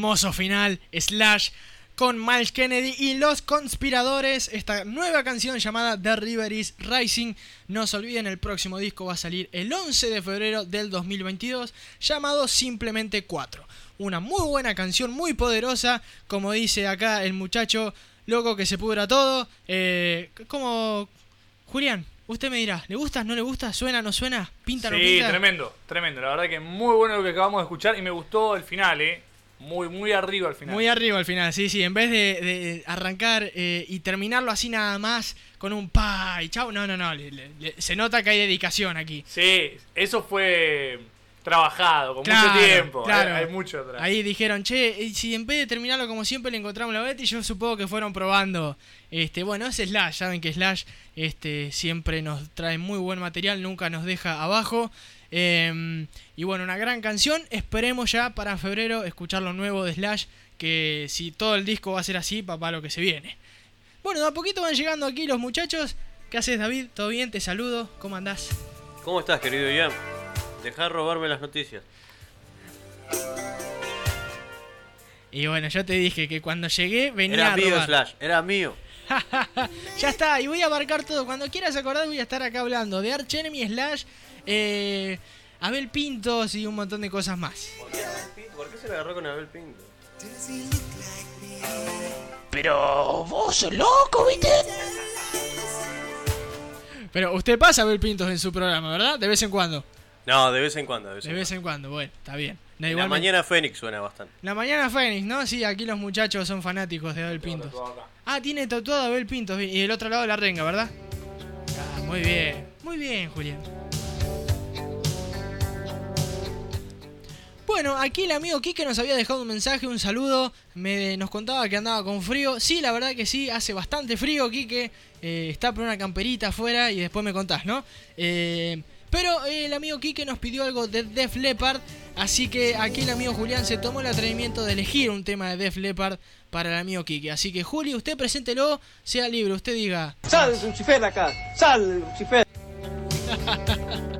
Hermoso final, Slash con Miles Kennedy y los conspiradores. Esta nueva canción llamada The River is Rising. No se olviden, el próximo disco va a salir el 11 de febrero del 2022, llamado Simplemente 4. Una muy buena canción, muy poderosa, como dice acá el muchacho loco que se pudra todo. Eh, como Julián, usted me dirá, ¿le gusta? ¿No le gusta? ¿Suena? ¿No suena? ¿Pinta? ¿No Sí, pinta? tremendo, tremendo. La verdad que muy bueno lo que acabamos de escuchar y me gustó el final, ¿eh? Muy, muy arriba al final. Muy arriba al final, sí, sí. En vez de, de arrancar eh, y terminarlo así nada más con un pa y chau, no, no, no. le- le- le- se nota que hay dedicación aquí. Sí, eso fue trabajado, con Claro, mucho tiempo. claro. Hay, hay mucho atrás. Ahí dijeron, che, si en vez de terminarlo como siempre le encontramos la beta y yo supongo que fueron probando. Este, bueno, es Slash, saben que Slash este, siempre nos trae muy buen material, nunca nos deja abajo. Em, y bueno, una gran canción. Esperemos ya para febrero escuchar lo nuevo de Slash. Que si todo el disco va a ser así, papá, lo que se viene. Bueno, de a poquito van llegando aquí los muchachos. ¿Qué haces, David? ¿Todo bien? Te saludo. ¿Cómo andás? ¿Cómo estás, querido Ian? Dejá de robarme las noticias. Y bueno, yo te dije que cuando llegué venía Era a mío, robar. Slash, era mío. ya está, y voy a abarcar todo. Cuando quieras acordar, voy a estar acá hablando de Arch Enemy Slash, eh, Abel Pintos y un montón de cosas más. ¿Por qué se le agarró con Abel Pinto? Pero vos sos loco, ¿viste? Pero usted pasa a Abel Pintos en su programa, ¿verdad? De vez en cuando. No, de vez en cuando. De vez De en vez en cuando, bueno, está bien. No. La mañana Fénix suena bastante. La mañana Fénix, ¿no? Sí, aquí los muchachos son fanáticos de Abel Pintos. Ah, tiene tatuado a Abel Pintos y del otro lado la renga, ¿verdad? Ah, muy bien, muy bien, Julián. Bueno, aquí el amigo Kike nos había dejado un mensaje, un saludo. Me, nos contaba que andaba con frío. Sí, la verdad que sí, hace bastante frío, Kike. Eh, está por una camperita afuera y después me contás, ¿no? Eh, pero el amigo Kike nos pidió algo de Def Leppard. Así que aquí el amigo Julián se tomó el atrevimiento de elegir un tema de Def Leppard para el amigo Kike. Así que Juli, usted preséntelo, sea libre, usted diga. ¡Sal, Lucifer, acá! ¡Sal, Lucifer!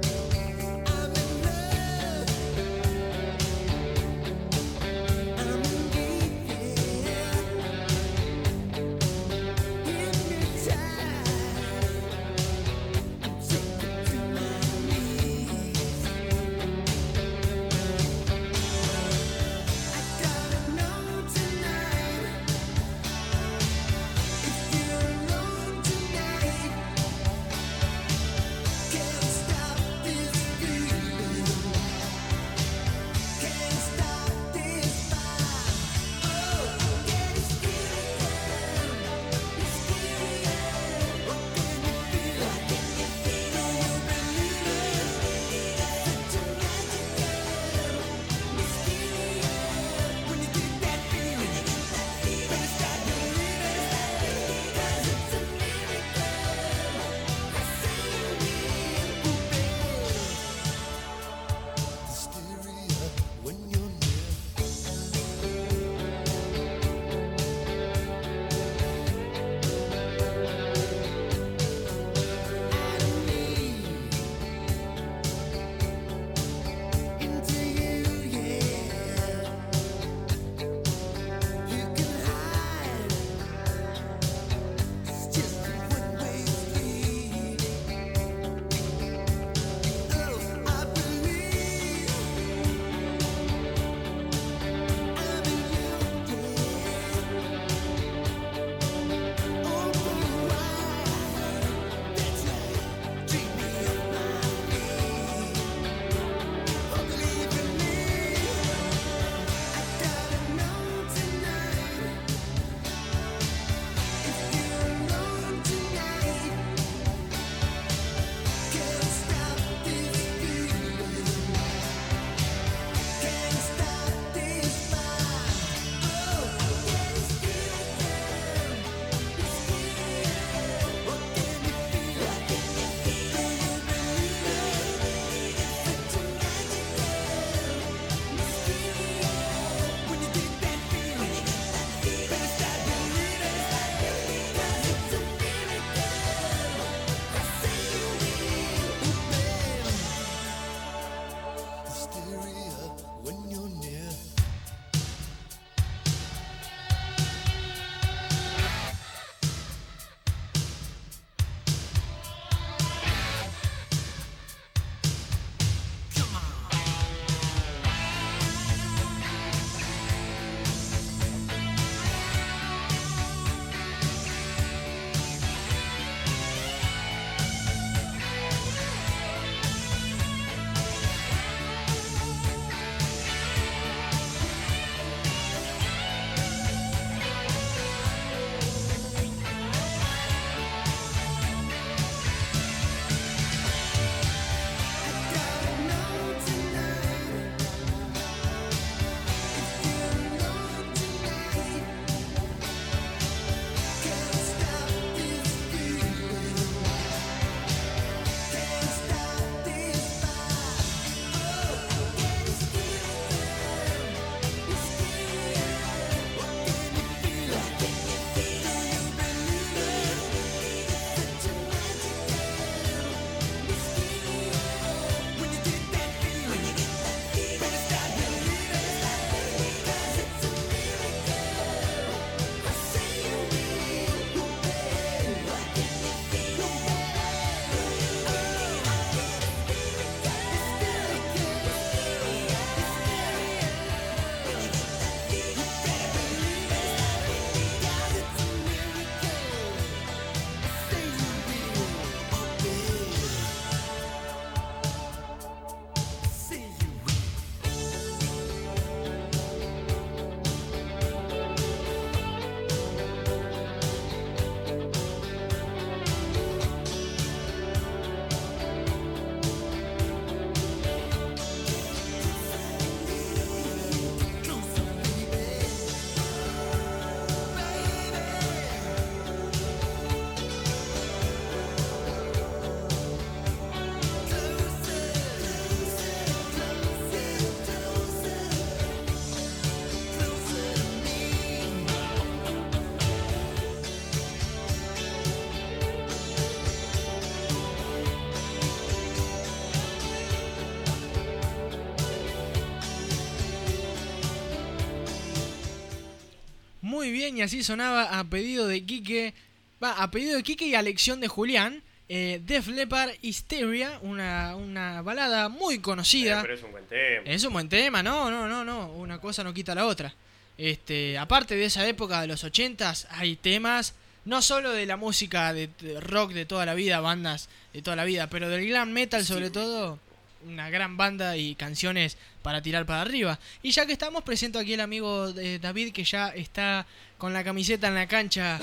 muy bien y así sonaba a pedido de Quique, va, a pedido de Quique y a lección de Julián, eh, Def Leppard Hysteria, una, una balada muy Eh, conocida. pero es un buen tema. Es un buen tema, no, no, no, no, una cosa no quita la otra. Este, aparte de esa época de los 80s, hay temas no solo de la música de, de rock de toda la vida, bandas de toda la vida, pero del glam metal sobre todo, una gran banda y canciones para tirar para arriba. Y ya que estamos, presento aquí al amigo de David que ya está con la camiseta en la cancha,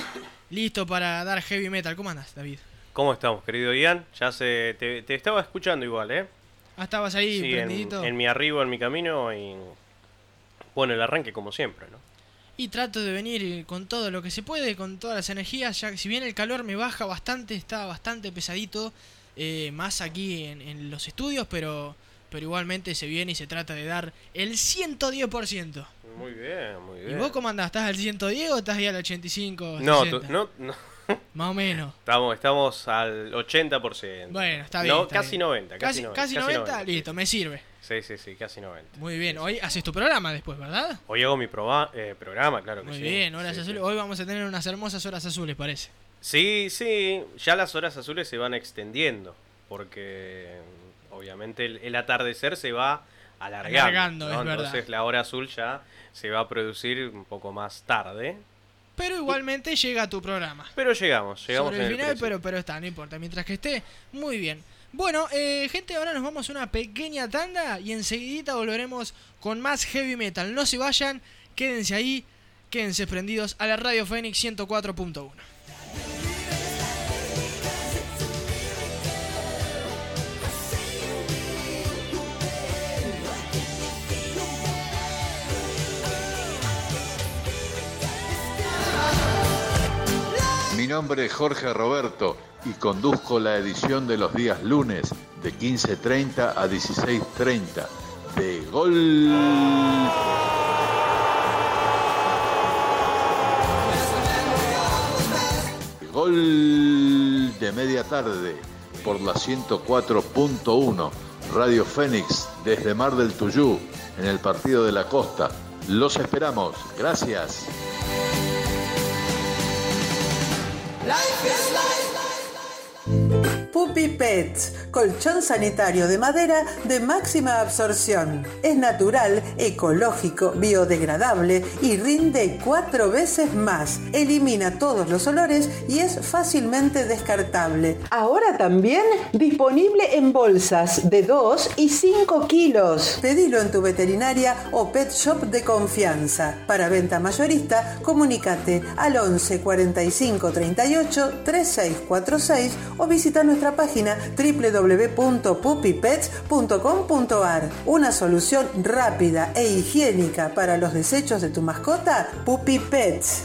listo para dar heavy metal. ¿Cómo andas, David? ¿Cómo estamos, querido Ian? Ya se te, te estaba escuchando igual, ¿eh? Ah, estabas ahí Sí, en, mi arribo, en mi camino y bueno, el arranque como siempre, ¿no? Y trato de venir con todo lo que se puede, con todas las energías, ya que si bien el calor me baja bastante, está bastante pesadito, eh, más aquí en, en los estudios, pero, pero igualmente se viene y se trata de dar el 110%. Muy bien, muy ¿Y bien. vos cómo andás? ¿Estás al 110 o estás ahí al 85? no, 60? tú- no, no. Más o menos. Estamos, estamos al 80%. Bueno, está bien. No, está casi bien. 90, casi, Casi, 90. casi 90, listo, me sirve. Sí, sí, sí, casi 90. Muy bien, hoy haces tu programa después, ¿verdad? Hoy hago mi proba- eh, programa, claro que Muy sí. bien, horas azules. Hoy vamos a tener unas hermosas horas azules, parece. Sí, sí, ya las horas azules se van extendiendo, porque obviamente el, el atardecer se va alargando. Alargando, ¿no? es verdad. Entonces la hora azul ya se va a producir un poco más tarde. Pero igualmente llega tu programa. Pero llegamos, llegamos sobre en el final, pero, pero está, no importa. Mientras que esté, muy bien. Bueno, eh, gente, ahora nos vamos a una pequeña tanda y enseguidita volveremos con más heavy metal. No se vayan, quédense ahí, quédense prendidos a la Radio Fénix 104.1. Mi nombre es Jorge Roberto y conduzco la edición de los días lunes de 15.30 a 16.30 de Gol. Gol de media tarde por la 104.1 Radio Fénix desde Mar del Tuyú en el Partido de la Costa. Los esperamos. Gracias. Life is life. Puppy Pets, colchón sanitario de madera de máxima absorción. Es natural, ecológico, biodegradable y rinde cuatro veces más. Elimina todos los olores y es fácilmente descartable. Ahora también disponible en bolsas de 2 y 5 kilos. Pedilo en tu veterinaria o pet shop de confianza. Para venta mayorista, comunícate al 11 45 38 3646 o visita nuestra página www.puppypets.com.ar. Una solución rápida e higiénica para los desechos de tu mascota, Puppy Pets.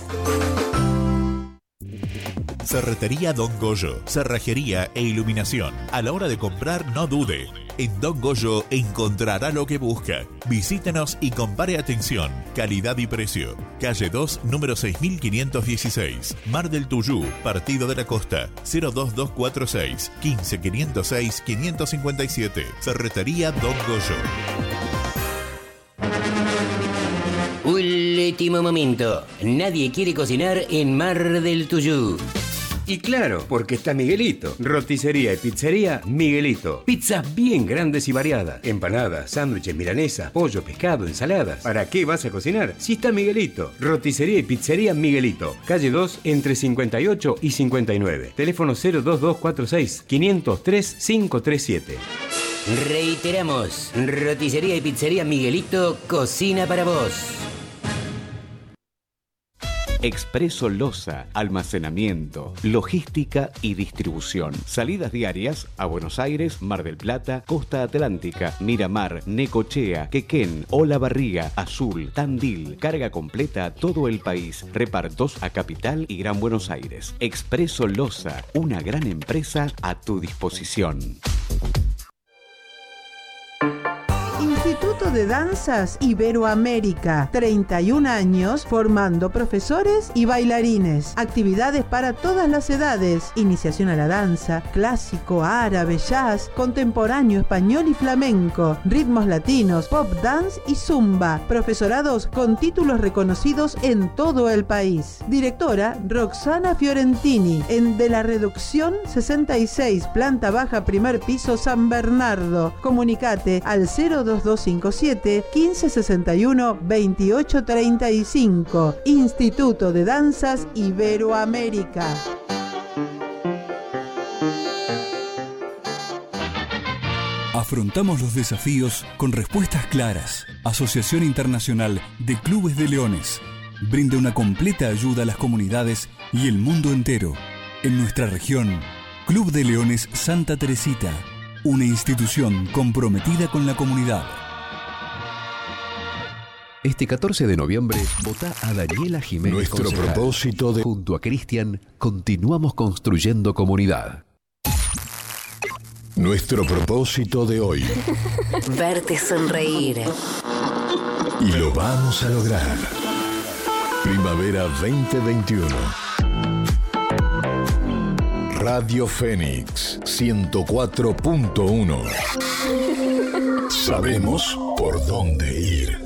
Cerretería Don Goyo, cerrajería e iluminación. A la hora de comprar, no dude. En Don Goyo encontrará lo que busca. Visítenos y compare atención, calidad y precio. Calle 2, número 6516. Mar del Tuyú, Partido de la Costa. 02246 15506 557. Cerretería Don Goyo. Último momento. Nadie quiere cocinar en Mar del Tuyú. Y claro, porque está Miguelito. Roticería y pizzería Miguelito. Pizzas bien grandes y variadas. Empanadas, sándwiches, milanesa, pollo, pescado, ensaladas. ¿Para qué vas a cocinar? Si está Miguelito. Roticería y pizzería Miguelito. Calle 2 entre 58 y 59. Teléfono 02246 503 537. Reiteramos, roticería y pizzería Miguelito cocina para vos. Expreso Loza, almacenamiento, logística y distribución. Salidas diarias a Buenos Aires, Mar del Plata, Costa Atlántica, Miramar, Necochea, Quequén, Olavarriga, Azul, Tandil. Carga completa a todo el país. Repartos a Capital y Gran Buenos Aires. Expreso Loza, una gran empresa a tu disposición. Instituto de Danzas Iberoamérica. 31 años formando profesores y bailarines. Actividades para todas las edades. Iniciación a la danza, clásico, árabe, jazz, contemporáneo, español y flamenco. Ritmos latinos, pop dance y zumba. Profesorados con títulos reconocidos en todo el país. Directora Roxana Fiorentini, en De la Reducción 66, planta baja, primer piso, San Bernardo. Comunicate al 02257 1561 2835. Instituto de Danzas Iberoamérica. Afrontamos los desafíos con respuestas claras. Asociación Internacional de Clubes de Leones brinda una completa ayuda a las comunidades y el mundo entero. En nuestra región, Club de Leones Santa Teresita, una institución comprometida con la comunidad. Este 14 de noviembre, vota a Daniela Jiménez. Nuestro concejal. propósito de... Junto a Cristian, continuamos construyendo comunidad. Nuestro propósito de hoy. Verte sonreír. Y lo vamos a lograr. Primavera 2021. Radio Fénix 104.1. Sabemos por dónde ir.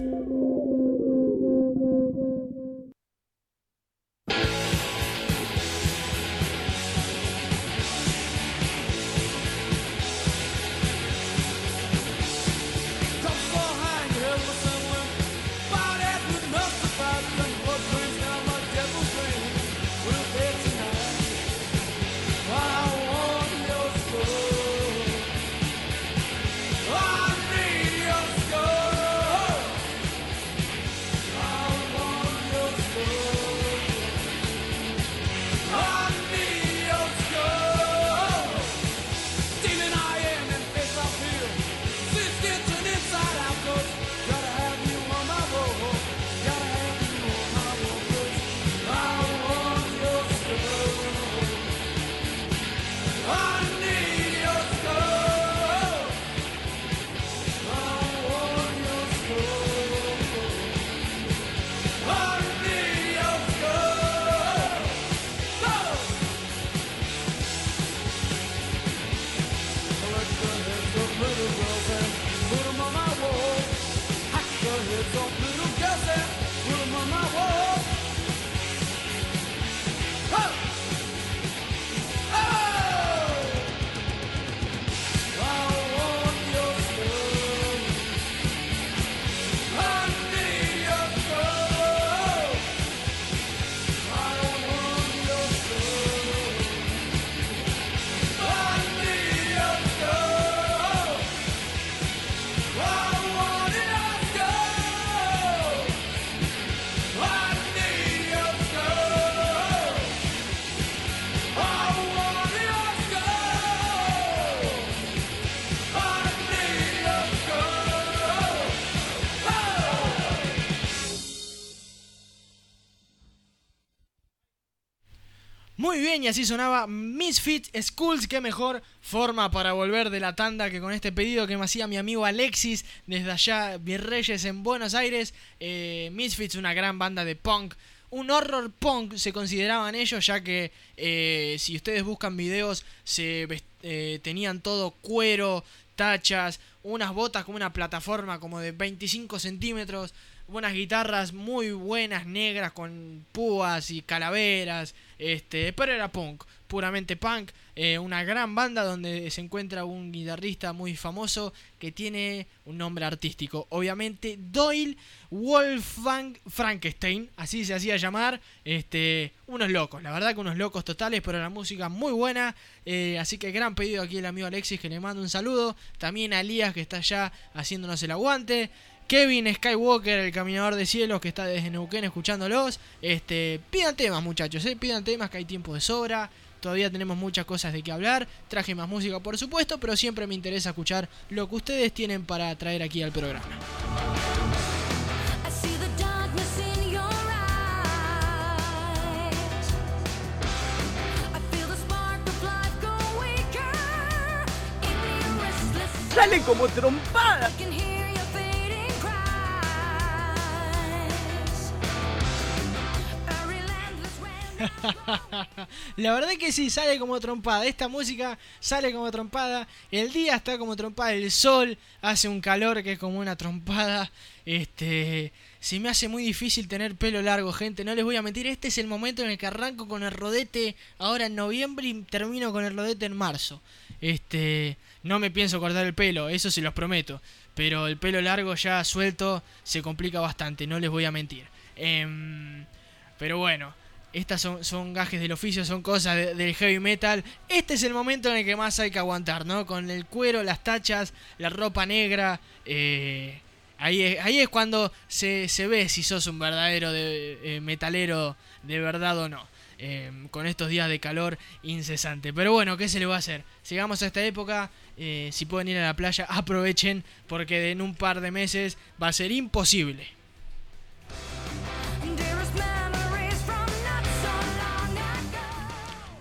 Muy bien, y así sonaba Misfit Schools. Qué mejor forma para volver de la tanda que con este pedido que me hacía mi amigo Alexis desde allá, Virreyes en Buenos Aires. Eh, Misfits, una gran banda de punk. Un horror punk se consideraban ellos, ya que eh, si ustedes buscan videos, se eh, tenían todo cuero, tachas, unas botas como una plataforma como de 25 centímetros, unas guitarras muy buenas, negras, con púas y calaveras. Este, pero era punk, puramente punk. eh, una gran banda donde se encuentra un guitarrista muy famoso que tiene un nombre artístico. Obviamente, Doyle Wolfgang Frankenstein, así se hacía llamar. Este, unos locos, la verdad que unos locos totales, pero la música muy buena. eh, así que gran pedido aquí el amigo Alexis que le mando un saludo. También a Elías que está allá haciéndonos el aguante. Kevin Skywalker, el caminador de cielos que está desde Neuquén escuchándolos. Este, pidan temas, muchachos, eh, pidan temas que hay tiempo de sobra. Todavía tenemos muchas cosas de qué hablar. Traje más música, por supuesto, pero siempre me interesa escuchar lo que ustedes tienen para traer aquí al programa. Sale como trompada. La verdad que sí, sale como trompada. Esta música sale como trompada. El día está como trompada. El sol hace un calor que es como una trompada. Este. Se me hace muy difícil tener pelo largo, gente. No les voy a mentir. Este es el momento en el que arranco con el rodete ahora en noviembre y termino con el rodete en marzo. Este. No me pienso cortar el pelo, eso se los prometo. Pero el pelo largo ya suelto se complica bastante, no les voy a mentir. Em, pero bueno, estas son, son gajes del oficio, son cosas del heavy metal. Este es el momento en el que más hay que aguantar, ¿no? Con el cuero, las tachas, la ropa negra. Eh, ahí, es, ahí es cuando se, ve si sos un verdadero de, eh, metalero de verdad o no. Em, con estos días de calor incesante. Pero bueno, ¿qué se le va a hacer? Sigamos a esta época. Eh, si pueden ir a la playa, aprovechen porque en un par de meses va a ser imposible.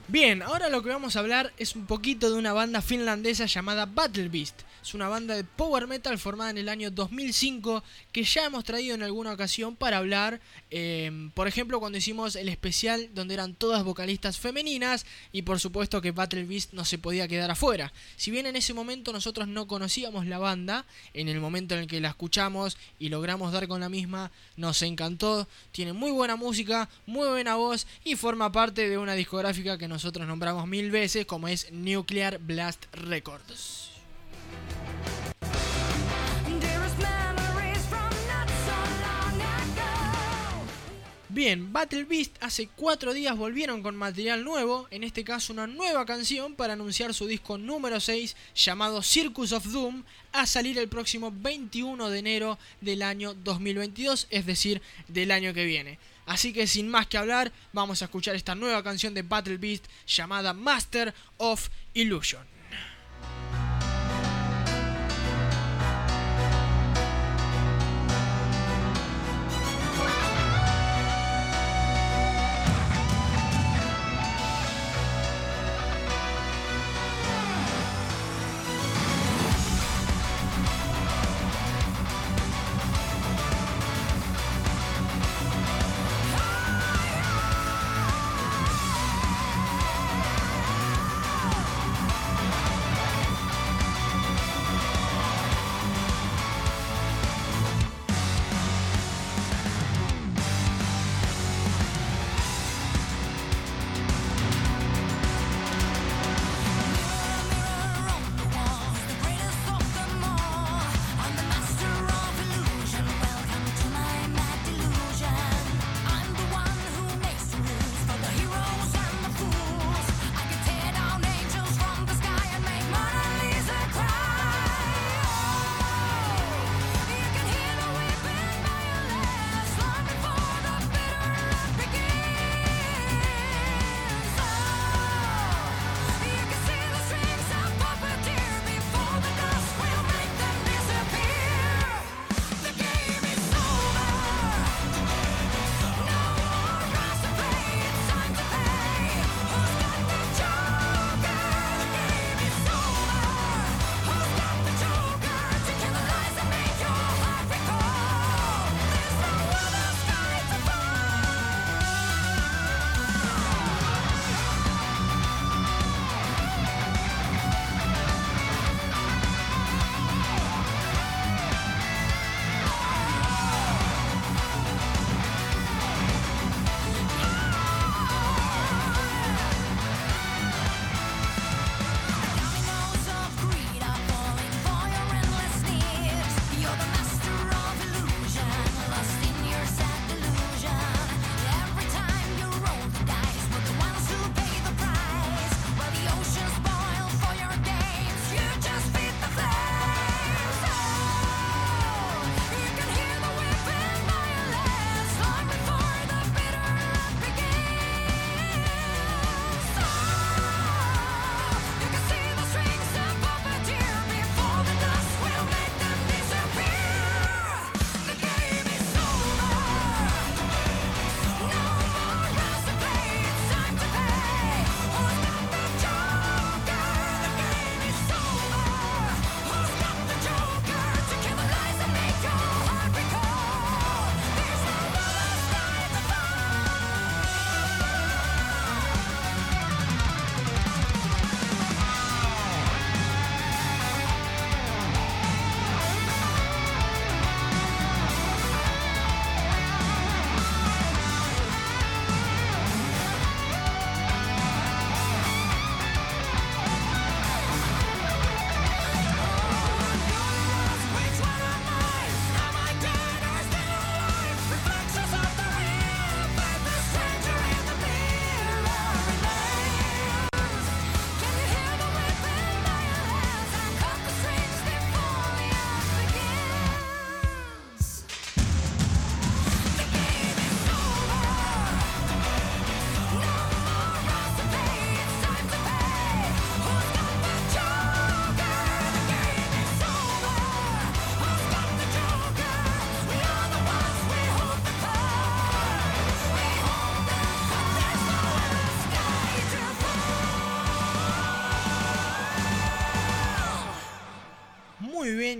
Bien, ahora lo que vamos a hablar es un poquito de una banda finlandesa llamada Battle Beast. Es una banda de power metal formada en el año 2005 que ya hemos traído en alguna ocasión para hablar, em, por ejemplo, cuando hicimos el especial donde eran todas vocalistas femeninas y por supuesto que Battle Beast no se podía quedar afuera. Si bien en ese momento nosotros no conocíamos la banda, en el momento en el que la escuchamos y logramos dar con la misma, nos encantó. Tiene muy buena música, muy buena voz y forma parte de una discográfica que nosotros nombramos mil veces como es Nuclear Blast Records. Bien, Battle Beast hace cuatro días volvieron con material nuevo, en este caso una nueva canción para anunciar su disco número 6 llamado Circus of Doom a salir el próximo 21 de enero del año 2022, es decir, del año que viene. Así que sin más que hablar, vamos a escuchar esta nueva canción de Battle Beast llamada Master of Illusion.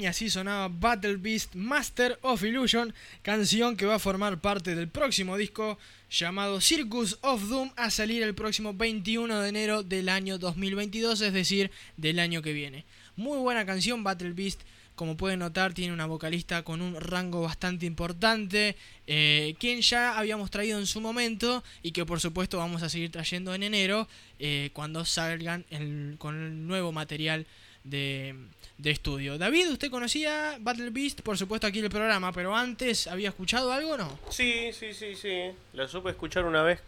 Y así sonaba Battle Beast Master of Illusion, canción que va a formar parte del próximo disco llamado Circus of Doom a salir el próximo 21 de enero del año 2022, es decir, del año que viene. Muy buena canción Battle Beast, como pueden notar tiene una vocalista con un rango bastante importante, eh, quien ya habíamos traído en su momento y que por supuesto vamos a seguir trayendo en enero eh, cuando salgan con el nuevo material de, de estudio. David, ¿usted conocía Battle Beast? Por supuesto aquí en el programa, pero antes había escuchado algo o no? Sí, sí, sí, sí. La supe escuchar una vez.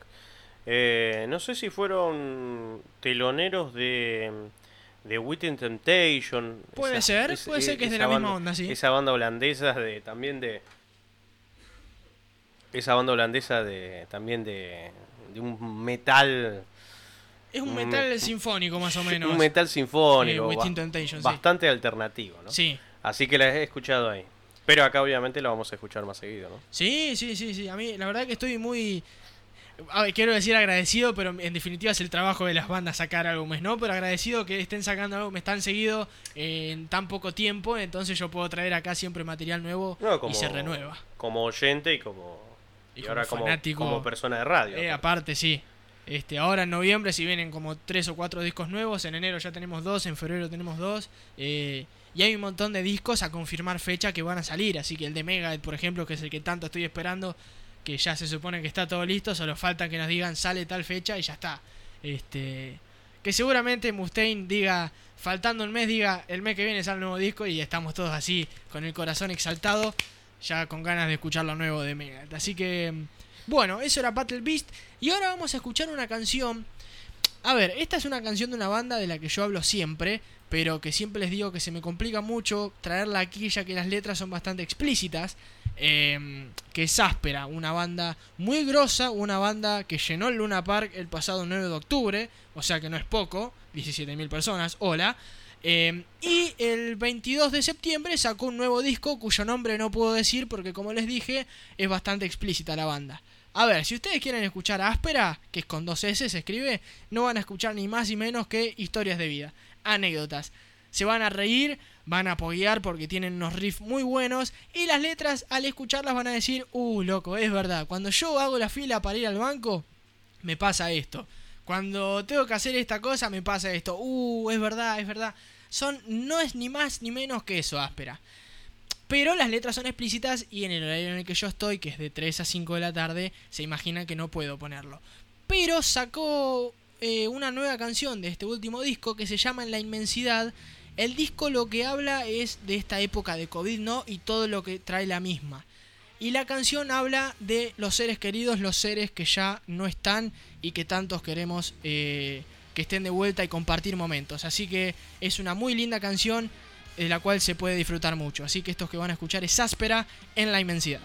Eh, no sé si fueron teloneros de, de Within Temptation. Puede ser, puede ser que es de la misma onda, sí. Esa banda holandesa de también de. Esa banda holandesa de también de, de un metal. Es un un metal me- sinfónico más o menos. Un metal sinfónico. Eh, sí. bastante alternativo, ¿no? Sí. Así que la he escuchado ahí. Pero acá obviamente lo vamos a escuchar más seguido, ¿no? Sí, sí, sí, sí. A mí la verdad que estoy muy... A ver, quiero decir agradecido, pero en definitiva es el trabajo de las bandas sacar álbumes, ¿no? Pero agradecido que estén sacando álbumes tan seguido eh, en tan poco tiempo, entonces yo puedo traer acá siempre material nuevo No, como, y se renueva. Como oyente y como. Y, como ahora como, como persona de radio. Eh, aparte, sí. Este, ahora en noviembre, si vienen como tres o cuatro discos nuevos, en enero ya tenemos dos, en febrero tenemos dos. eh, y hay un montón de discos a confirmar fecha que van a salir. Así que el de Megadeth, por ejemplo, que es el que tanto estoy esperando, que ya se supone que está todo listo, solo falta que nos digan sale tal fecha y ya está. Este, que seguramente Mustaine diga, faltando un mes, diga el mes que viene sale el nuevo disco y estamos todos así, con el corazón exaltado, ya con ganas de escuchar lo nuevo de Megadeth. Así que, bueno, eso era Battle Beast. Y ahora vamos a escuchar una canción. A ver, esta es una canción de una banda de la que yo hablo siempre, pero que siempre les digo que se me complica mucho traerla aquí ya que las letras son bastante explícitas. eh, que es Áspera, una banda muy grosa, una banda que llenó el Luna Park el pasado 9 de octubre, o sea que no es poco, 17.000 personas, hola. Eh, y el 22 de septiembre sacó un nuevo disco cuyo nombre no puedo decir porque como les dije es bastante explícita la banda. A ver, si ustedes quieren escuchar Áspera, que es con dos S se escribe, no van a escuchar ni más ni menos que historias de vida, anécdotas. Se van a reír, van a apoyar porque tienen unos riffs muy buenos y las letras al escucharlas van a decir, uh, loco, es verdad, cuando yo hago la fila para ir al banco, me pasa esto. Cuando tengo que hacer esta cosa, me pasa esto. Uh, es verdad, es verdad. Son, no es ni más ni menos que eso, áspera. Pero las letras son explícitas y en el horario en el que yo estoy, que es de 3 a 5 de la tarde, se imagina que no puedo ponerlo. Pero sacó eh, una nueva canción de este último disco que se llama En la inmensidad. El disco lo que habla es de esta época de COVID, ¿no? Y todo lo que trae la misma. Y la canción habla de los seres queridos, los seres que ya no están y que tantos queremos eh, que estén de vuelta y compartir momentos. Así que es una muy linda canción de la cual se puede disfrutar mucho. Así que estos que van a escuchar es áspera en la inmensidad.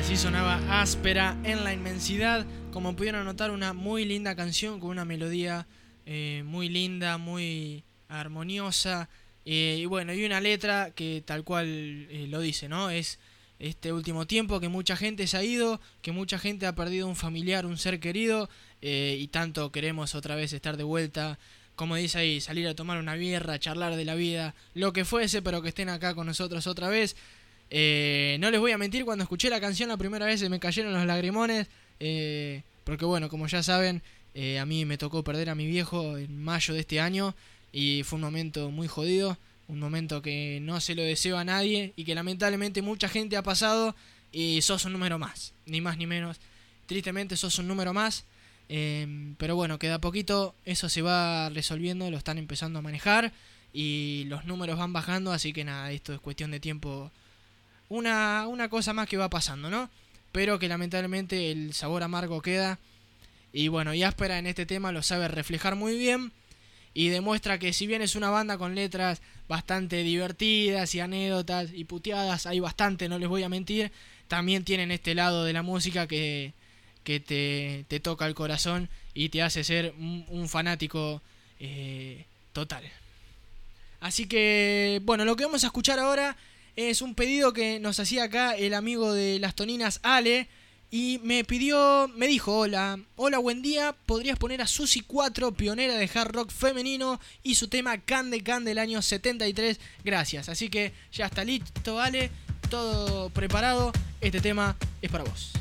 Así sonaba áspera en la inmensidad. Como pudieron notar, una muy linda canción con una melodía eh, muy linda, muy armoniosa. eh, y bueno, y una letra que tal cual eh, lo dice, ¿no? Es este último tiempo que mucha gente se ha ido, que mucha gente ha perdido un familiar, un ser querido, y tanto queremos otra vez estar de vuelta. Como dice ahí, salir a tomar una birra, charlar de la vida, lo que fuese, pero que estén acá con nosotros otra vez. Eh, no les voy a mentir, cuando escuché la canción la primera vez se me cayeron los lagrimones. eh, porque bueno, como ya saben, eh, a mí me tocó perder a mi viejo en mayo de este año. Y fue un momento muy jodido. Un momento que no se lo deseo a nadie. Y que lamentablemente mucha gente ha pasado. Y sos un número más. Ni más ni menos. Tristemente sos un número más. eh, pero bueno, queda poquito. Eso se va resolviendo. Lo están empezando a manejar. Y los números van bajando. Así que nada, esto es cuestión de tiempo una, una cosa más que va pasando, ¿no? Pero que lamentablemente el sabor amargo queda. Y bueno, y Áspera en este tema lo sabe reflejar muy bien. Y demuestra que si bien es una banda con letras bastante divertidas y anécdotas y puteadas, hay bastante, no les voy a mentir, también tienen este lado de la música que, que te, te toca el corazón y te hace ser un, un fanático eh, total. Así que, bueno, lo que vamos a escuchar ahora es un pedido que nos hacía acá el amigo de las toninas Ale. Y me pidió, me dijo, hola, hola, buen día, podrías poner a Susi 4, pionera de hard rock femenino, y su tema Can de Can del año 73, gracias. Así que ya está listo, Ale, todo preparado, este tema es para vos.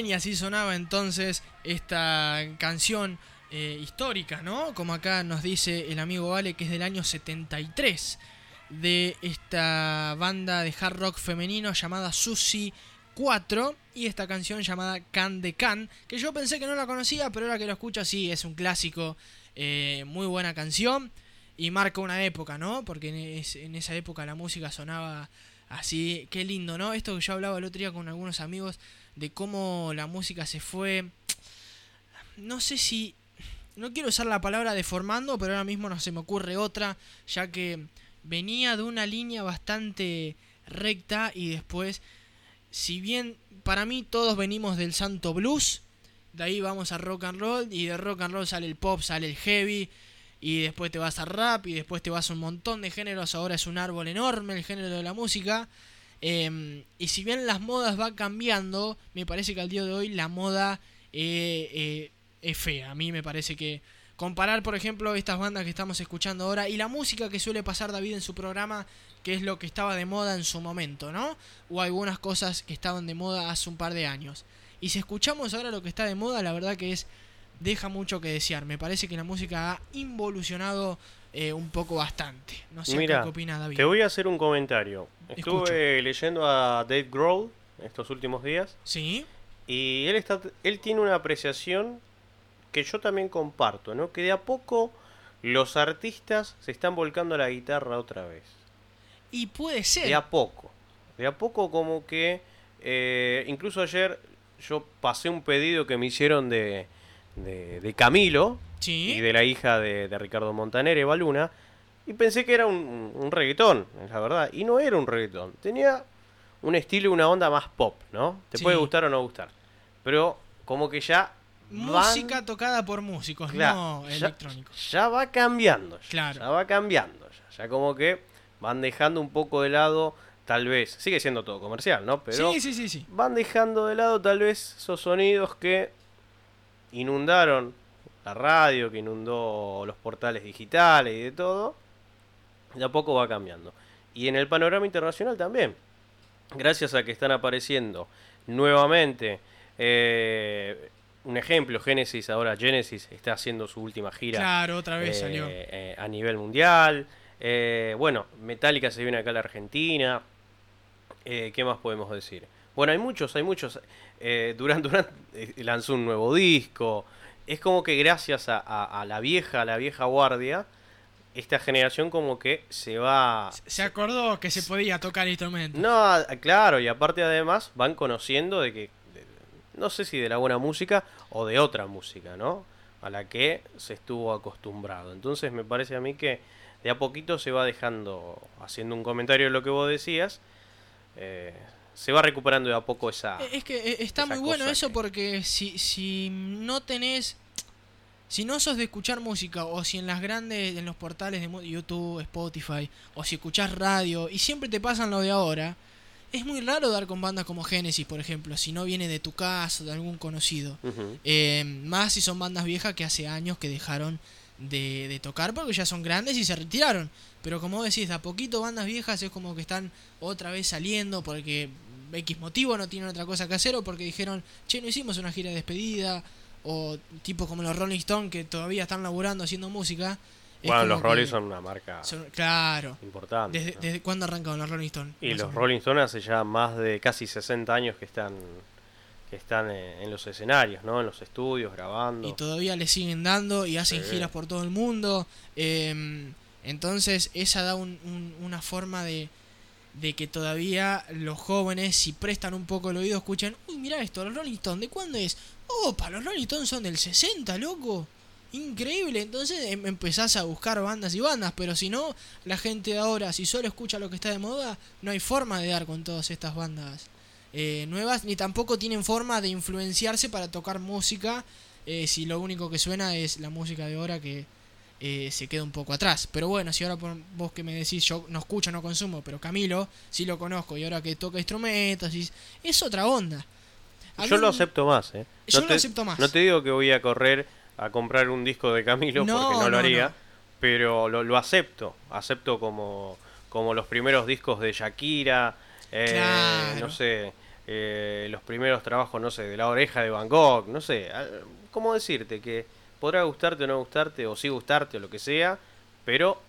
Y así sonaba entonces esta canción eh, histórica, ¿no? Como acá nos dice el amigo Vale, que es del año 73, de esta banda de hard rock femenino llamada Susi 4, y esta canción llamada Can de Can, que yo pensé que no la conocía, pero ahora que lo escucho, sí, es un clásico, eh, muy buena canción, y marca una época, ¿no? Porque en, en esa época la música sonaba así, qué lindo, ¿no? Esto que yo hablaba el otro día con algunos amigos de cómo la música se fue, no sé si, no quiero usar la palabra deformando, pero ahora mismo no se me ocurre otra, ya que venía de una línea bastante recta y después, si bien para mí todos venimos del santo blues, de ahí vamos a rock and roll y de rock and roll sale el pop, sale el heavy y después te vas a rap y después te vas a un montón de géneros, ahora es un árbol enorme el género de la música. Eh, y si bien las modas van cambiando, me parece que al día de hoy la moda eh, eh, es fea. A mí me parece que comparar, por ejemplo, estas bandas que estamos escuchando ahora y la música que suele pasar David en su programa, que es lo que estaba de moda en su momento, ¿no? O algunas cosas que estaban de moda hace un par de años. Y si escuchamos ahora lo que está de moda, la verdad que es deja mucho que desear. Me parece que la música ha involucionado eh, un poco bastante. No sé Mira, qué opinas, David. te voy a hacer un comentario. Escucho. Estuve leyendo a Dave Grohl estos últimos días. Sí. Y él, está, él tiene una apreciación que yo también comparto, ¿no? Que de a poco los artistas se están volcando a la guitarra otra vez. Y puede ser. De a poco. De a poco como que... eh, incluso ayer yo pasé un pedido que me hicieron de, de, de Camilo y de la hija de, de Ricardo Montaner, Eva Luna, y pensé que era un, un reggaetón, la verdad. Y no era un reggaetón. Tenía un estilo y una onda más pop, ¿no? Te Sí. puede gustar o no gustar. Pero como que ya... van- Música tocada por músicos, Claro, no ya- electrónicos. ya va cambiando. Ya, Claro. ya va cambiando. Ya, ya como que van dejando un poco de lado, tal vez. Sigue siendo todo comercial, ¿no? Pero Sí, sí, sí, sí. van dejando de lado tal vez esos sonidos que inundaron la radio, que inundó los portales digitales y de todo. De a poco va cambiando. Y en el panorama internacional también. Gracias a que están apareciendo nuevamente. eh, un ejemplo, Genesis, ahora Genesis está haciendo su última gira. Claro, otra vez eh, salió. eh, a nivel mundial. Bueno, Metallica se viene acá a la Argentina. ¿Qué más podemos decir? Bueno, hay muchos, hay muchos. Eh, Duran eh, lanzó un nuevo disco. Es como que gracias a, a- a la vieja, a la vieja guardia, esta generación como que se va... Se acordó que se podía tocar instrumentos. No, claro, y aparte además van conociendo de que, de- no sé si de la buena música o de otra música, ¿no? A la que se estuvo acostumbrado. Entonces me parece a mí que de a poquito se va dejando, haciendo un comentario de lo que vos decías, eh, se va recuperando de a poco esa... Eh, Es que eh, está muy bueno eso porque si, si no tenés. Si no sos de escuchar música o si en las grandes, en los portales de YouTube, Spotify, o si escuchás radio y siempre te pasan lo de ahora, es muy raro dar con bandas como Genesis, por ejemplo, si no viene de tu casa o de algún conocido. Eh, más si son bandas viejas que hace años que dejaron de, de tocar porque ya son grandes y se retiraron. Pero como decís, de a poquito bandas viejas es como que están otra vez saliendo porque X motivo no tienen otra cosa que hacer o porque dijeron, che, no hicimos una gira de despedida. O tipos como los Rolling Stones que todavía están laburando haciendo música. Bueno, los Rolling son una marca son- claro. importante. ¿Desde, ¿no? ¿Desde cuándo arrancaron los Rolling Stones? Y los. Rolling Stones hace ya más de casi 60 años que están que están en los escenarios, ¿no? En los estudios, grabando. y todavía le siguen dando y hacen Sí. giras por todo el mundo. Eh, entonces esa da un- un- una forma de, de que todavía los jóvenes, si prestan un poco el oído, escuchan, uy, mira esto, los Rolling Stones, ¿de cuándo es? Opa, los Rolling Stones son del 60, loco. Increíble, entonces em- empezás a buscar bandas y bandas, pero si no, la gente de ahora, si solo escucha lo que está de moda, no hay forma de dar con todas estas bandas eh, nuevas, ni tampoco tienen forma de influenciarse para tocar música eh, si lo único que suena es la música de ahora que eh, se queda un poco atrás. Pero bueno, si ahora por vos que me decís yo no escucho, no consumo, pero Camilo sí lo conozco y ahora que toca instrumentos, y- es otra onda. Yo lo acepto más, ¿eh? Yo lo acepto más. No te digo que voy a correr a comprar un disco de Camilo No, porque no lo haría, pero lo, lo acepto. Acepto como, como los primeros discos de Shakira, eh, Claro. no sé, eh, los primeros trabajos, no sé, de la oreja de Van Gogh, no sé, ¿cómo decirte? Que podrá gustarte o no gustarte, o sí gustarte o lo que sea, pero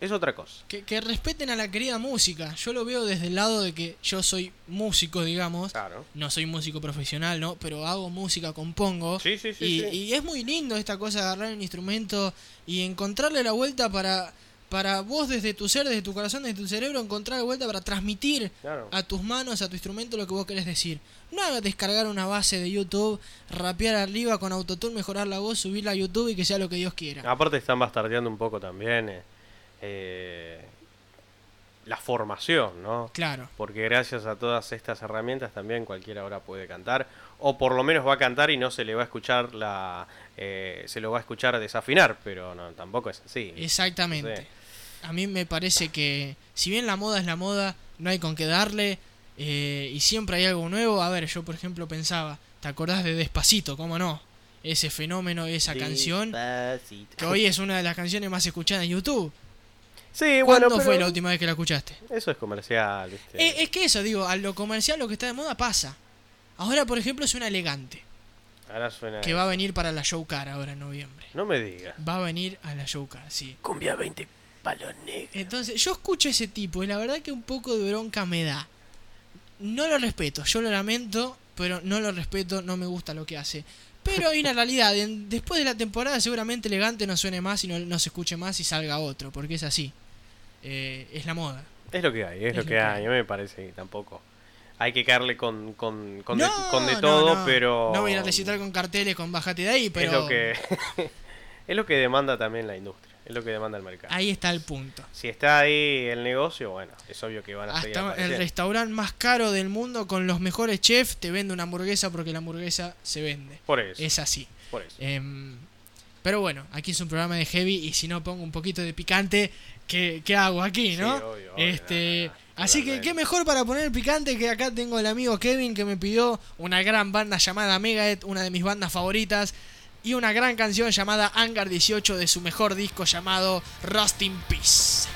es otra cosa. Que, que respeten a la querida música. Yo lo veo desde el lado de que yo soy músico, digamos. No soy músico profesional, ¿no? Pero hago música, compongo. Sí, sí, sí, y, sí. y es muy lindo esta cosa de agarrar un instrumento y encontrarle la vuelta para, para vos desde tu ser, desde tu corazón, desde tu cerebro, encontrar la vuelta para transmitir Claro. a tus manos, a tu instrumento lo que vos querés decir. No hagas descargar una base de YouTube, rapear arriba con autotune, mejorar la voz, subirla a YouTube y que sea lo que Dios quiera. Aparte están bastardeando un poco también eh, eh, la formación, ¿no? Claro. Porque gracias a todas estas herramientas también cualquiera ahora puede cantar, o por lo menos va a cantar y no se le va a escuchar la, eh, se lo va a escuchar desafinar, pero no, tampoco es así. Exactamente. A mí me parece que si bien la moda es la moda, no hay con qué darle eh, y siempre hay algo nuevo. A ver, yo por ejemplo pensaba, ¿te acordás de Despacito? ¿Cómo no? Ese fenómeno, esa canción, Despacito. que hoy es una de las canciones más escuchadas en YouTube. Sí, ¿Cuándo bueno, fue la última vez que la escuchaste? Eso es comercial, ¿viste? Eh, es que eso, digo, a lo comercial, lo que está de moda pasa. Ahora, por ejemplo, suena elegante, Ahora suena. que va a venir para la Showcar ahora en noviembre. No me digas. Va a venir a la Showcar, sí. Cumbia 20 palos negros. Entonces, yo escucho ese tipo y la verdad que un poco de bronca me da. No lo respeto, yo lo lamento, pero no lo respeto, no me gusta lo que hace. Pero hay una realidad, en- después de la temporada seguramente elegante no suene más y no, no se escuche más y salga otro, porque es así. Eh, es la moda. Es lo que hay, es, Es lo lo que que hay. A mí me parece que tampoco. Hay que caerle con, con, con, de, con todo, no. pero. No voy a a recitar con carteles con bájate de ahí, pero Es lo que. es lo que demanda también la industria. Es lo que demanda el mercado. ahí está el punto. Si está ahí el negocio, bueno, es obvio que van a Hasta el restaurante más caro del mundo con los mejores chefs te vende una hamburguesa porque la hamburguesa se vende. Por eso. Es así. Por eso. Em, pero bueno, aquí es un programa de heavy y si no pongo un poquito de picante, ¿qué, qué hago aquí, no? Sí, obvio, obvio, este, así que qué mejor para poner picante que acá tengo el amigo Kevin que me pidió una gran banda llamada Megadeth, una de mis bandas favoritas, y una gran canción llamada Hangar 18 de su mejor disco llamado Rust in Peace.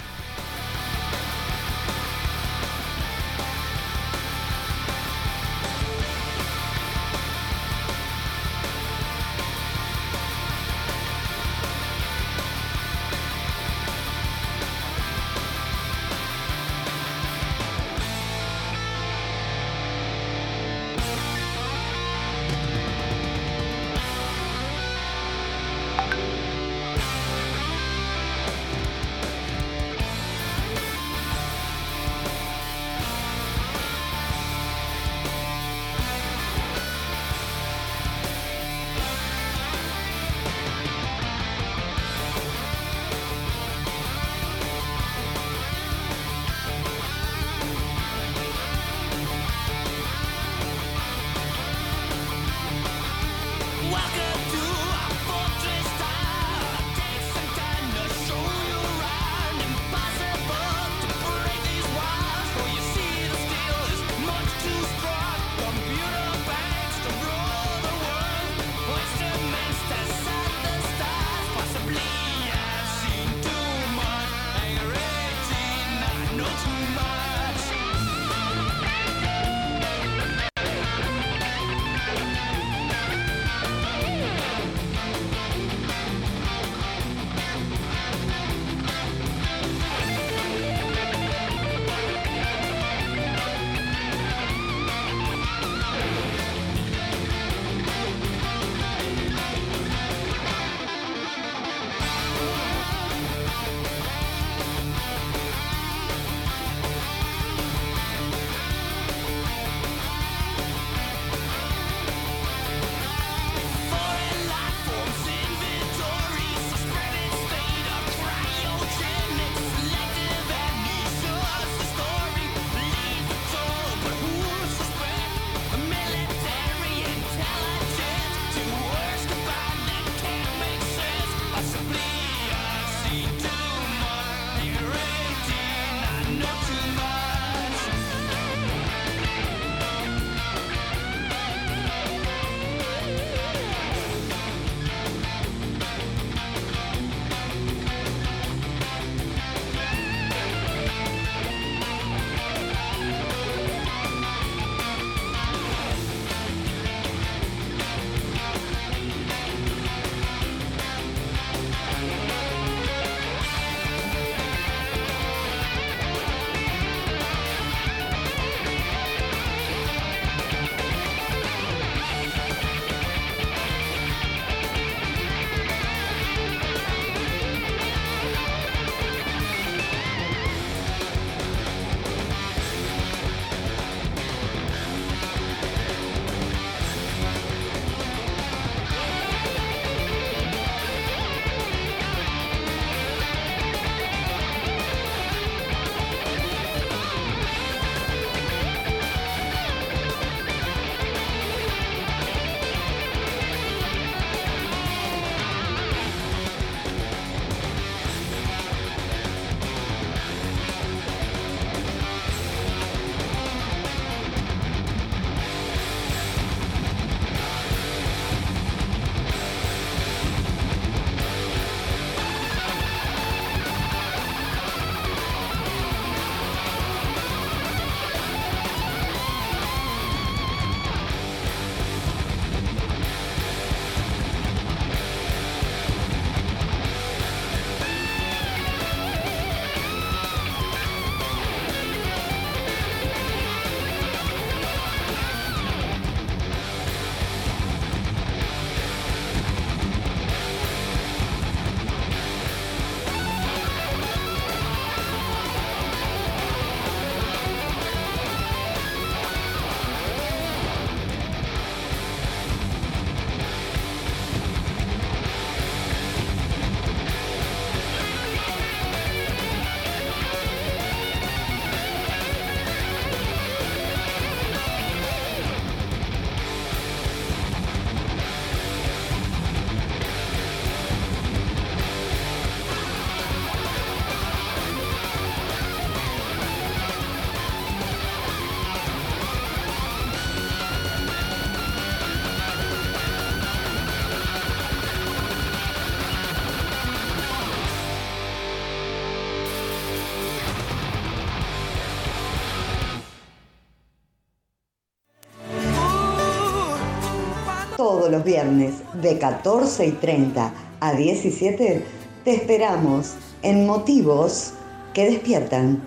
Los viernes de 14 y 30 a 17 te esperamos en motivos que despiertan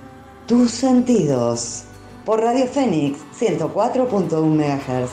tus sentidos por Radio Fénix 104.1 MHz.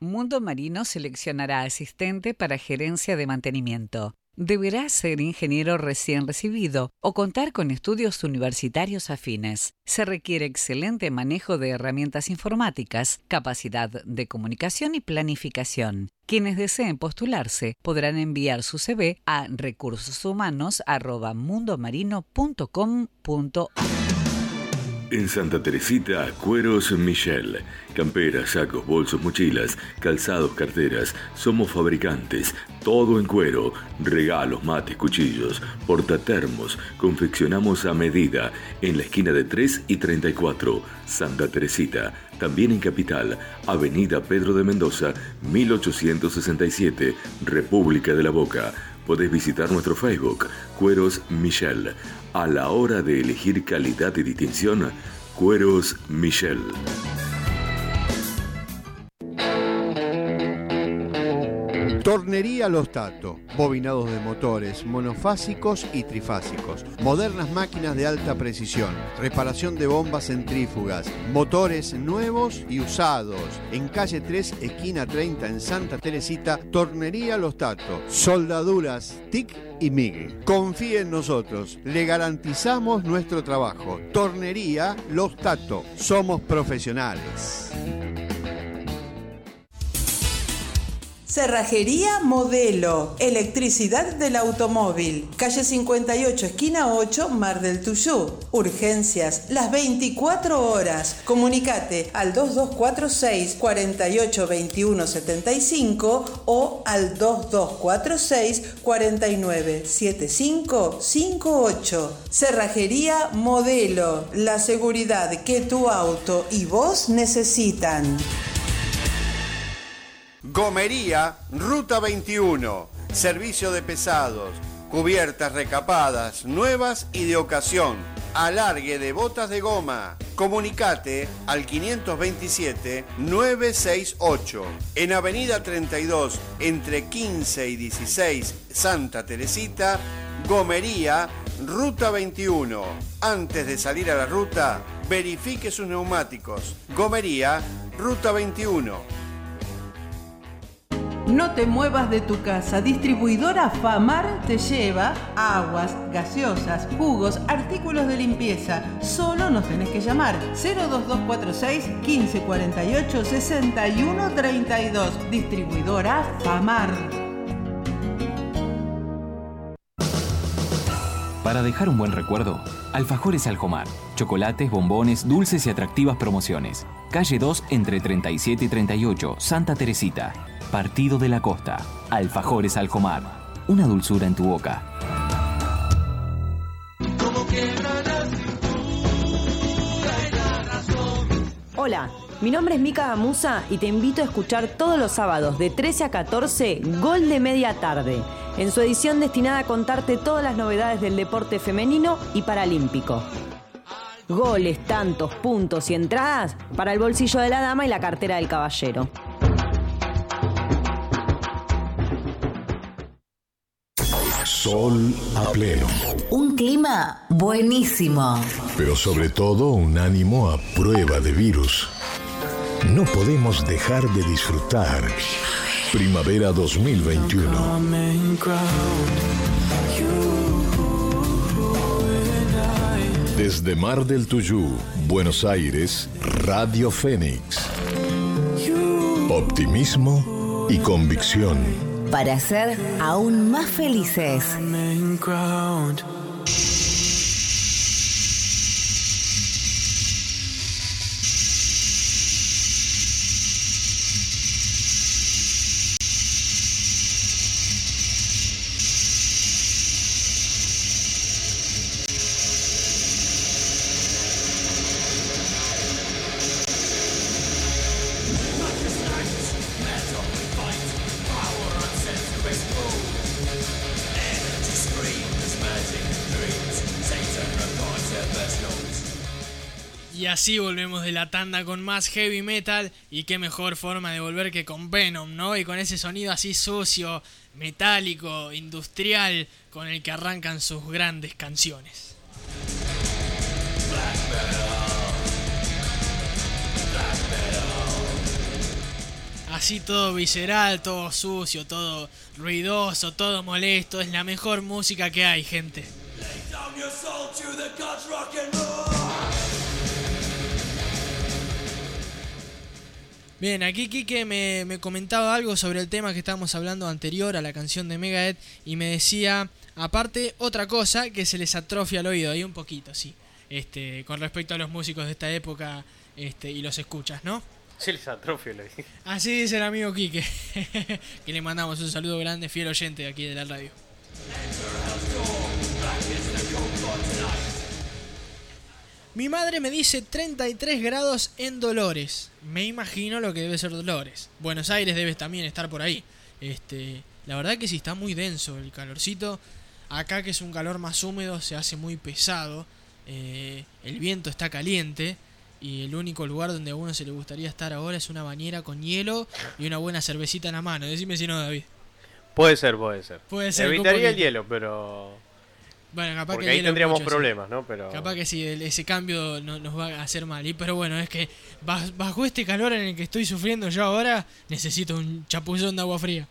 Mundo Marino seleccionará asistente para gerencia de mantenimiento. Deberá ser ingeniero recién recibido o contar con estudios universitarios afines. Se requiere excelente manejo de herramientas informáticas, capacidad de comunicación y planificación. Quienes deseen postularse podrán enviar su CV a recursoshumanos@mundomarino.com.ar. En Santa Teresita, Cueros Michel. Camperas, sacos, bolsos, mochilas, calzados, carteras. Somos fabricantes. Todo en cuero. Regalos, mates, cuchillos, portatermos. Confeccionamos a medida. En la esquina de 3 y 34. Santa Teresita. También en Capital. Avenida Pedro de Mendoza, 1867. República de la Boca. Podés visitar nuestro Facebook, Cueros Michel. A la hora de elegir calidad y distinción, Cueros Michel. Tornería Los Tato, bobinados de motores, monofásicos y trifásicos, modernas máquinas de alta precisión, reparación de bombas centrífugas, motores nuevos y usados. En calle 3, esquina 30 en Santa Teresita, Tornería Los Tato, soldaduras TIC y MIG. Confíe en nosotros, le garantizamos nuestro trabajo. Tornería Los Tato, somos profesionales. Cerrajería Modelo, electricidad del automóvil, calle 58, esquina 8, Mar del Tuyú. Urgencias, las 24 horas. Comunicate al 2246 482175 o al 2246 497558. Cerrajería Modelo, la seguridad que tu auto y vos necesitan. Gomería, Ruta 21. Servicio de pesados, cubiertas recapadas, nuevas y de ocasión. Alargue de botas de goma. Comunicate al 527-968. En Avenida 32, entre 15 y 16, Santa Teresita, Gomería, Ruta 21. Antes de salir a la ruta, verifique sus neumáticos. Gomería, Ruta 21. No te muevas de tu casa. Distribuidora Famar te lleva aguas, gaseosas, jugos, artículos de limpieza. Solo nos tenés que llamar 02246 1548 6132. Distribuidora Famar. Para dejar un buen recuerdo, Alfajores Aljomar. Chocolates, bombones, dulces y atractivas promociones. Calle 2 entre 37 y 38, Santa Teresita. Partido de la Costa. Alfajores Aljomar. Una dulzura en tu boca. Hola, mi nombre es Mika Gamusa y te invito a escuchar todos los sábados de 13 a 14 Gol de Media Tarde, en su edición destinada a contarte todas las novedades del deporte femenino y paralímpico. Goles, tantos, puntos y entradas para el bolsillo de la dama y la cartera del caballero. Sol a pleno. Un clima buenísimo. Pero sobre todo un ánimo a prueba de virus. No podemos dejar de disfrutar. Primavera 2021. Desde Mar del Tuyú, Buenos Aires, Radio Fénix. Optimismo y convicción. Para ser aún más felices. Así volvemos de la tanda con más heavy metal y qué mejor forma de volver que con Venom, ¿no? Y con ese sonido así sucio, metálico, industrial, con el que arrancan sus grandes canciones. Así todo visceral, todo sucio, todo ruidoso, todo molesto, es la mejor música que hay, gente. Down your soul to the gods rock and roll. Bien, aquí Kike me, me comentaba algo sobre el tema que estábamos hablando anterior a la canción de Megadeth y me decía, aparte, otra cosa que se les atrofia el oído, ahí un poquito, sí, este, con respecto a los músicos de esta época este, y los escuchas, ¿no? Se les atrofia el oído. Así dice el amigo Quique, que le mandamos un saludo grande, fiel oyente de aquí de la radio. Mi madre me dice 33 grados en Dolores. Me imagino lo que debe ser Dolores. Buenos Aires debe también estar por ahí. Este, la verdad que sí está muy denso el calorcito. Acá que es un calor más húmedo se hace muy pesado. Eh, el viento está caliente. Y el único lugar donde a uno se le gustaría estar ahora es una bañera con hielo y una buena cervecita en la mano. Decime si no, David. Puede ser, puede ser. Puede ser, Evitaría el hielo, pero. Bueno, capaz Porque que ahí tendríamos mucho, sí. problemas, ¿no? Pero. Capaz que sí, ese cambio no- nos va a hacer mal. Y, pero bueno, es que baj- bajo este calor en el que estoy sufriendo yo ahora, necesito un chapuzón de agua fría.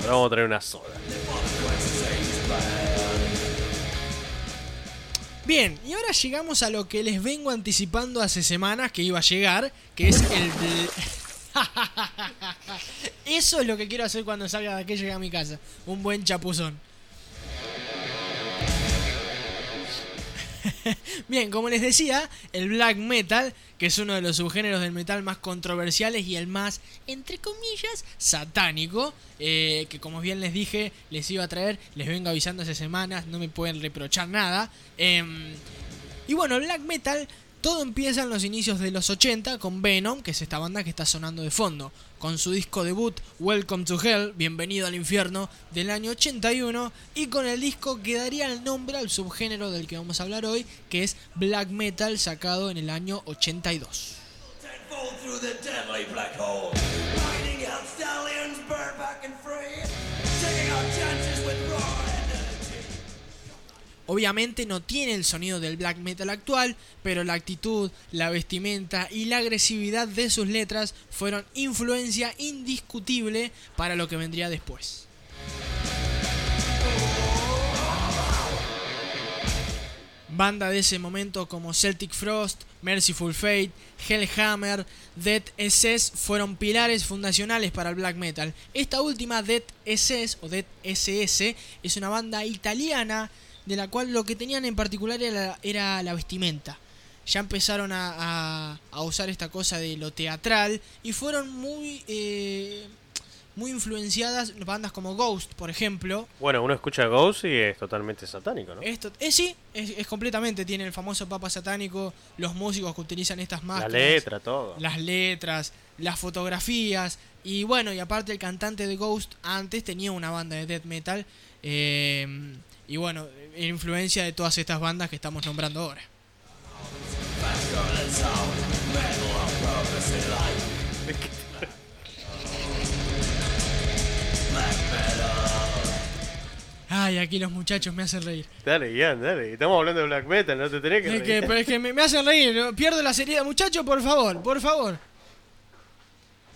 Ahora vamos a traer una soda. Bien, y ahora llegamos a lo que les vengo anticipando hace semanas que iba a llegar, que es el... Eso es lo que quiero hacer cuando salga de aquí y llegue a mi casa. Un buen chapuzón. Bien, como les decía, el black metal, que es uno de los subgéneros del metal más controversiales y el más, entre comillas, satánico, eh, que como bien les dije, les iba a traer, les vengo avisando hace semanas, no me pueden reprochar nada. Em, y bueno, el black metal, todo empieza en los inicios de los 80 con Venom, que es esta banda que está sonando de fondo, con su disco debut Welcome to Hell, Bienvenido al Infierno, del año 81, y con el disco que daría el nombre al subgénero del que vamos a hablar hoy, que es black metal, sacado en el año 82. Obviamente no tiene el sonido del black metal actual, pero la actitud, la vestimenta y la agresividad de sus letras fueron influencia indiscutible para lo que vendría después. Banda de ese momento como Celtic Frost, Merciful Fate, Hellhammer, Death SS fueron pilares fundacionales para el black metal. Esta última, Death SS o Death SS, es una banda italiana de la cual lo que tenían en particular era, era la vestimenta. Ya empezaron a, a- a usar esta cosa de lo teatral y fueron muy, eh, muy influenciadas bandas como Ghost, por ejemplo, Bueno, uno escucha Ghost y es totalmente satánico, ¿no? esto, eh, sí, es, es completamente. Tiene el famoso papa satánico, los músicos que utilizan estas La máscaras. letra, todo. Las letras, las fotografías. Y bueno, y aparte el cantante de Ghost antes tenía una banda de death metal. eh, y bueno, influencia de todas estas bandas que estamos nombrando ahora. Ay, aquí los muchachos me hacen reír. Dale, Ian, dale. Estamos hablando de black metal, no te tenés que Es reír. que, pero es que me, me hacen reír, pierdo la seriedad. Muchachos, por favor, por favor.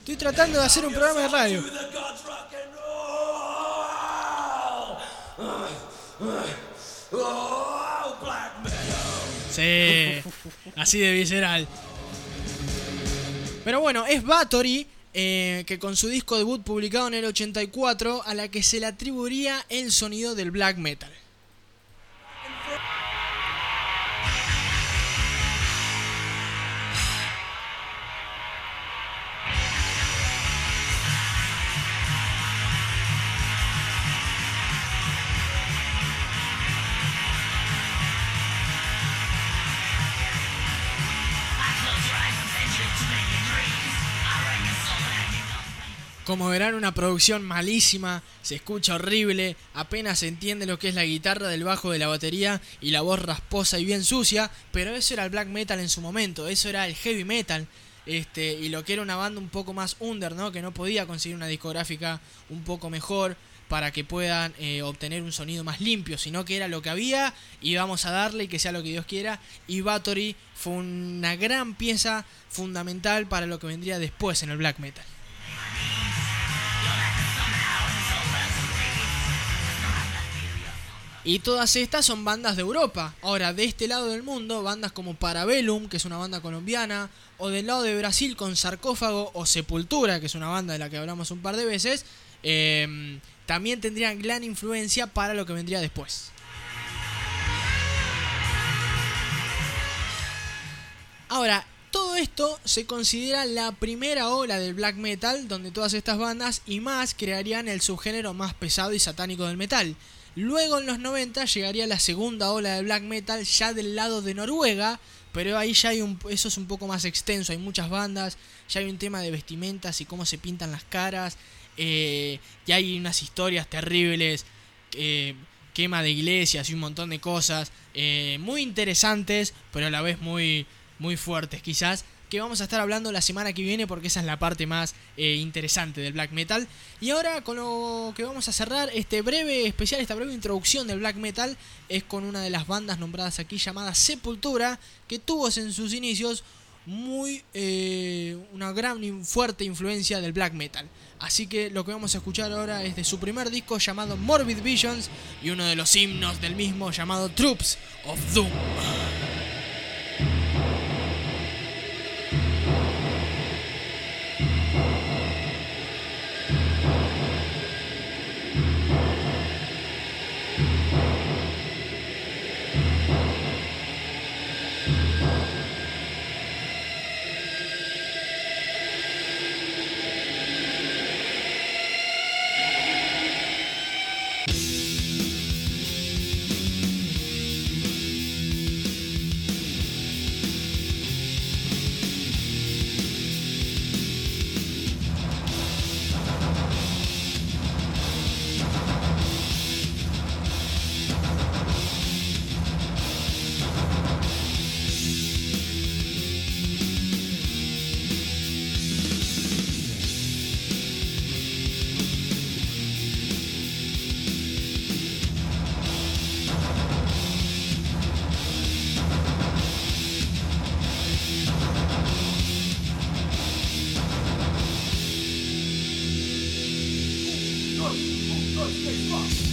Estoy tratando de hacer un programa de radio. Sí, así de visceral. Pero bueno, es Bathory, eh, que con su disco debut publicado en el 84, a la que se le atribuiría el sonido del black metal. Como verán, una producción malísima, se escucha horrible, apenas se entiende lo que es la guitarra del bajo de la batería y la voz rasposa y bien sucia, pero eso era el black metal en su momento, eso era el heavy metal. Este, y lo que era una banda un poco más under, ¿no? Que no podía conseguir una discográfica un poco mejor para que puedan eh, obtener un sonido más limpio, sino que era lo que había y vamos a darle y que sea lo que Dios quiera. Y Bathory fue una gran pieza fundamental para lo que vendría después en el black metal. Y todas estas son bandas de Europa. Ahora, de este lado del mundo, bandas como Parabellum, que es una banda colombiana, o del lado de Brasil con Sarcófago o Sepultura, que es una banda de la que hablamos un par de veces, eh, también tendrían gran influencia para lo que vendría después. Ahora, esto se considera la primera ola del black metal, donde todas estas bandas y más crearían el subgénero más pesado y satánico del metal. Luego en los 90 llegaría la segunda ola del black metal ya del lado de Noruega, pero ahí ya hay un, eso es un poco más extenso, hay muchas bandas, ya hay un tema de vestimentas y cómo se pintan las caras, eh, y hay unas historias terribles, eh, quema de iglesias y un montón de cosas, eh, muy interesantes, pero a la vez muy, muy fuertes quizás, que vamos a estar hablando la semana que viene porque esa es la parte más eh, interesante del black metal. Y ahora con lo que vamos a cerrar este breve especial, esta breve introducción del black metal es con una de las bandas nombradas aquí llamada Sepultura, que tuvo en sus inicios muy eh, una gran fuerte influencia del black metal. Así que lo que vamos a escuchar ahora es de su primer disco llamado Morbid Visions y uno de los himnos del mismo llamado Troops of Doom. First, first, first, first.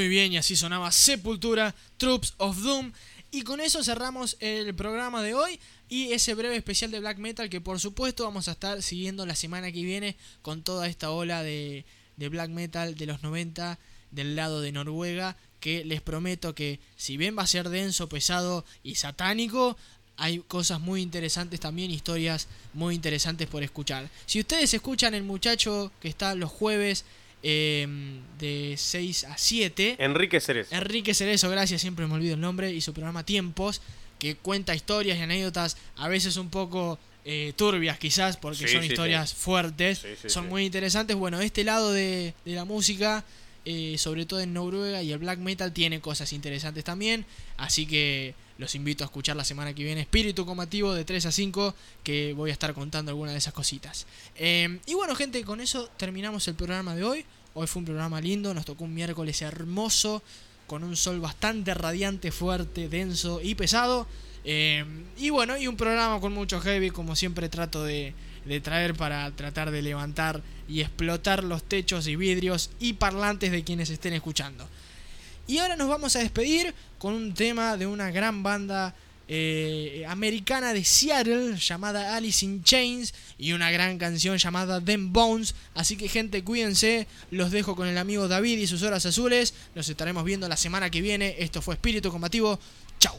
Muy bien, y así sonaba Sepultura, Troops of Doom. Y con eso cerramos el programa de hoy y ese breve especial de black metal que por supuesto vamos a estar siguiendo la semana que viene con toda esta ola de, de black metal de los 90 del lado de Noruega que les prometo que si bien va a ser denso, pesado y satánico, hay cosas muy interesantes también, historias muy interesantes por escuchar. Si ustedes escuchan el muchacho que está los jueves eh, de 6 a 7, Enrique Cerezo. Enrique Cerezo, gracias, siempre me olvido el nombre, y su programa Tiempos, que cuenta historias y anécdotas, a veces un poco eh, turbias quizás, porque Sí, son sí, historias sí. fuertes, son muy interesantes. Bueno, este lado de, de la música, eh, sobre todo en Noruega y el black metal, tiene cosas interesantes también, así que los invito a escuchar la semana que viene Espíritu Comativo de 3 a 5, que voy a estar contando algunas de esas cositas. Eh, y bueno, gente, con eso terminamos el programa de hoy. Hoy fue un programa lindo, nos tocó un miércoles hermoso, con un sol bastante radiante, fuerte, denso y pesado. Eh, y bueno, y un programa con mucho heavy, como siempre trato de, de traer para tratar de levantar y explotar los techos y vidrios y parlantes de quienes estén escuchando. Y ahora nos vamos a despedir con un tema de una gran banda eh, americana de Seattle llamada Alice in Chains y una gran canción llamada Them Bones. Así que gente, cuídense. Los dejo con el amigo David y sus horas azules. Nos estaremos viendo la semana que viene. Esto fue Espíritu Combativo. Chau.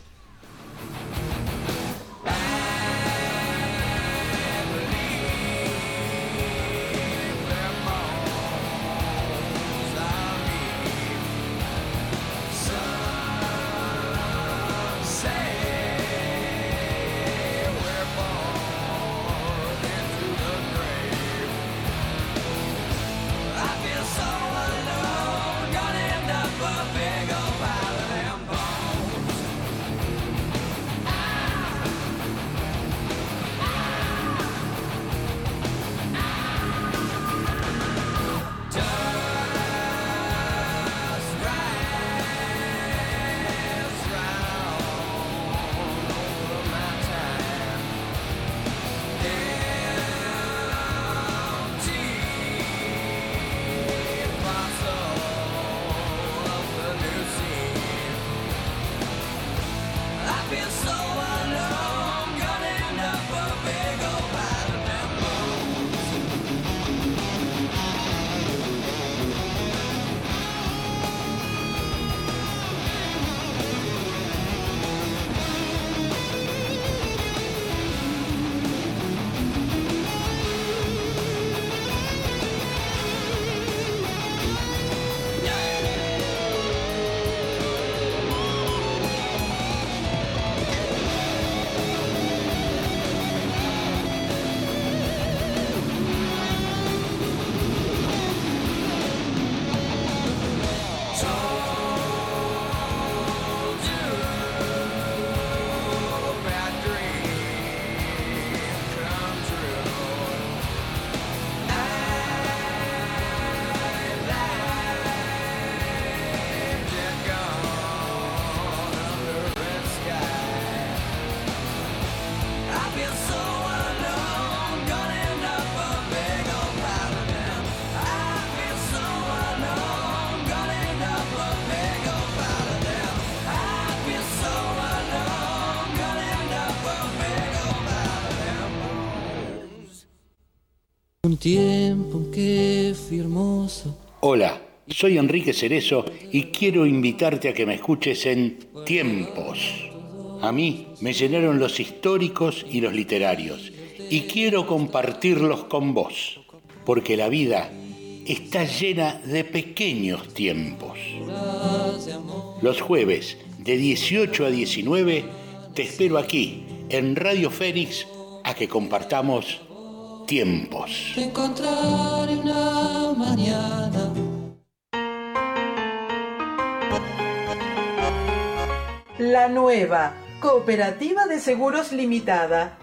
Un tiempo que. Hola, soy Enrique Cerezo y quiero invitarte a que me escuches en Tiempos. A mí me llenaron los históricos y los literarios y quiero compartirlos con vos, porque la vida está llena de pequeños tiempos. Los jueves de 18 a 19 te espero aquí en Radio Fénix a que compartamos tiempos. Te encontraré una mañana. La nueva Cooperativa de Seguros Limitada